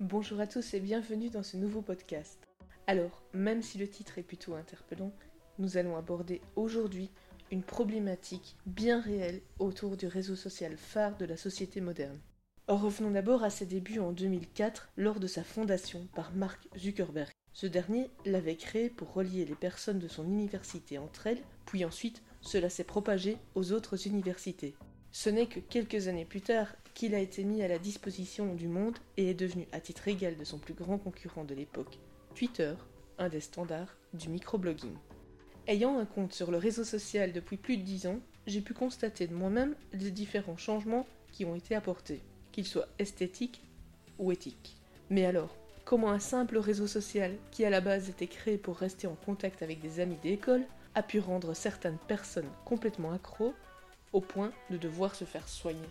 Bonjour à tous et bienvenue dans ce nouveau podcast. Alors, même si le titre est plutôt interpellant, nous allons aborder aujourd'hui une problématique bien réelle autour du réseau social phare de la société moderne. Revenons d'abord à ses débuts en 2004 lors de sa fondation par Mark Zuckerberg. Ce dernier l'avait créé pour relier les personnes de son université entre elles, puis ensuite cela s'est propagé aux autres universités. Ce n'est que quelques années plus tard qu'il a été mis à la disposition du monde et est devenu à titre égal de son plus grand concurrent de l'époque, Twitter, un des standards du microblogging. Ayant un compte sur le réseau social depuis plus de dix ans, j'ai pu constater de moi-même les différents changements qui ont été apportés, qu'ils soient esthétiques ou éthiques. Mais alors, comment un simple réseau social, qui à la base était créé pour rester en contact avec des amis d'école, a pu rendre certaines personnes complètement accros au point de devoir se faire soigner?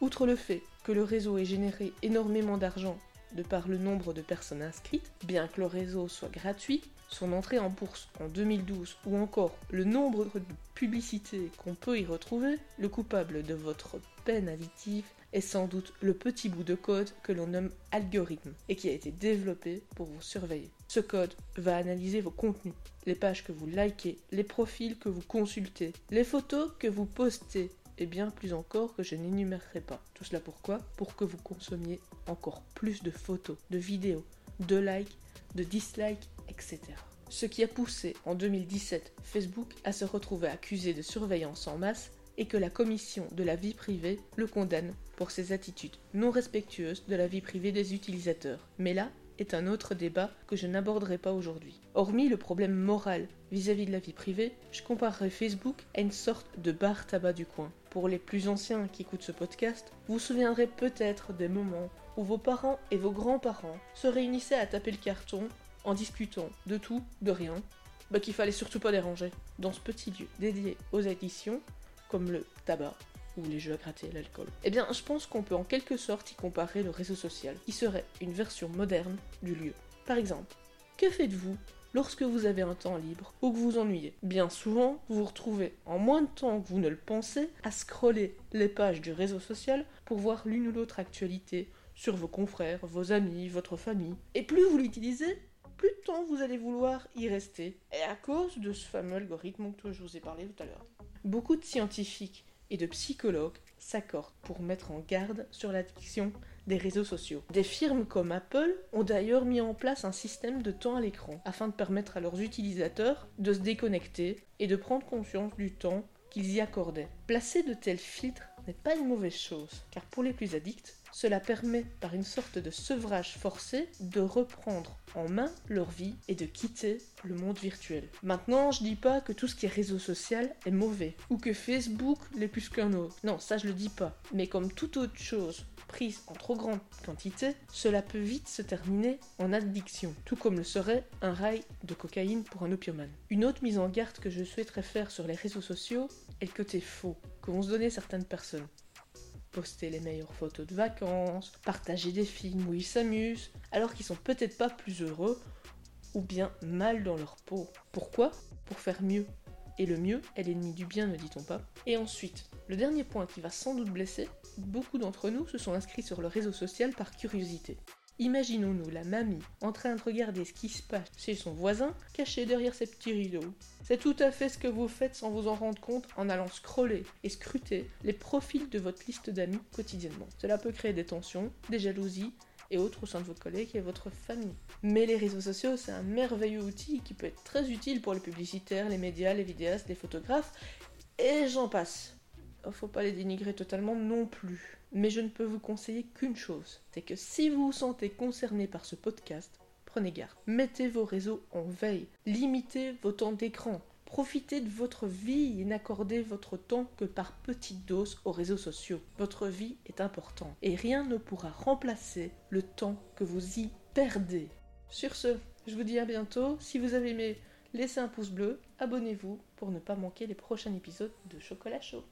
Outre le fait que le réseau ait généré énormément d'argent de par le nombre de personnes inscrites, bien que le réseau soit gratuit, son entrée en bourse en 2012 ou encore le nombre de publicités qu'on peut y retrouver, le coupable de votre peine additive est sans doute le petit bout de code que l'on nomme algorithme et qui a été développé pour vous surveiller. Ce code va analyser vos contenus, les pages que vous likez, les profils que vous consultez, les photos que vous postez et bien plus encore que je n'énumérerai pas. Tout cela pourquoi? Pour que vous consommiez encore plus de photos, de vidéos, de likes, de dislikes, etc. Ce qui a poussé en 2017 Facebook à se retrouver accusé de surveillance en masse et que la commission de la vie privée le condamne pour ses attitudes non respectueuses de la vie privée des utilisateurs. Mais là est un autre débat que je n'aborderai pas aujourd'hui. Hormis le problème moral vis-à-vis de la vie privée, je comparerai Facebook à une sorte de bar tabac du coin. Pour les plus anciens qui écoutent ce podcast, vous vous souviendrez peut-être des moments où vos parents et vos grands-parents se réunissaient à taper le carton en discutant de tout, de rien, bah qu'il fallait surtout pas déranger. Dans ce petit lieu dédié aux additions, comme le tabac ou les jeux à gratter, l'alcool. Eh bien, je pense qu'on peut en quelque sorte y comparer le réseau social, qui serait une version moderne du lieu. Par exemple, que faites-vous lorsque vous avez un temps libre ou que vous ennuyez? Bien souvent, vous vous retrouvez en moins de temps que vous ne le pensez à scroller les pages du réseau social pour voir l'une ou l'autre actualité sur vos confrères, vos amis, votre famille. Et plus vous l'utilisez, plus de temps vous allez vouloir y rester. Et à cause de ce fameux algorithme que je vous ai parlé tout à l'heure. Beaucoup de scientifiques et de psychologues s'accordent pour mettre en garde sur l'addiction des réseaux sociaux. Des firmes comme Apple ont d'ailleurs mis en place un système de temps à l'écran afin de permettre à leurs utilisateurs de se déconnecter et de prendre conscience du temps qu'ils y accordaient. Placer de tels filtres n'est pas une mauvaise chose, car pour les plus addicts, cela permet, par une sorte de sevrage forcé, de reprendre en main leur vie et de quitter le monde virtuel. Maintenant, je dis pas que tout ce qui est réseau social est mauvais, ou que Facebook l'est plus qu'un autre. Non, ça je le dis pas. Mais comme toute autre chose prise en trop grande quantité, cela peut vite se terminer en addiction, tout comme le serait un rail de cocaïne pour un opiomane. Une autre mise en garde que je souhaiterais faire sur les réseaux sociaux est le côté faux que vont se donner certaines personnes poster les meilleures photos de vacances, partager des films où ils s'amusent, alors qu'ils sont peut-être pas plus heureux ou bien mal dans leur peau. Pourquoi? Pour faire mieux. Et le mieux est l'ennemi du bien, ne dit-on pas Et ensuite, le dernier point qui va sans doute blesser, beaucoup d'entre nous se sont inscrits sur le réseau social par curiosité. Imaginons-nous la mamie en train de regarder ce qui se passe chez son voisin caché derrière ses petits rideaux. C'est tout à fait ce que vous faites sans vous en rendre compte en allant scroller et scruter les profils de votre liste d'amis quotidiennement. Cela peut créer des tensions, des jalousies et autres au sein de vos collègues et votre famille. Mais les réseaux sociaux, c'est un merveilleux outil qui peut être très utile pour les publicitaires, les médias, les vidéastes, les photographes, et j'en passe. Oh, faut pas les dénigrer totalement non plus. Mais je ne peux vous conseiller qu'une chose, c'est que si vous vous sentez concerné par ce podcast, prenez garde. Mettez vos réseaux en veille, limitez vos temps d'écran, profitez de votre vie et n'accordez votre temps que par petites doses aux réseaux sociaux. Votre vie est importante et rien ne pourra remplacer le temps que vous y perdez. Sur ce, je vous dis à bientôt. Si vous avez aimé, laissez un pouce bleu, abonnez-vous pour ne pas manquer les prochains épisodes de Chocolat Chaud.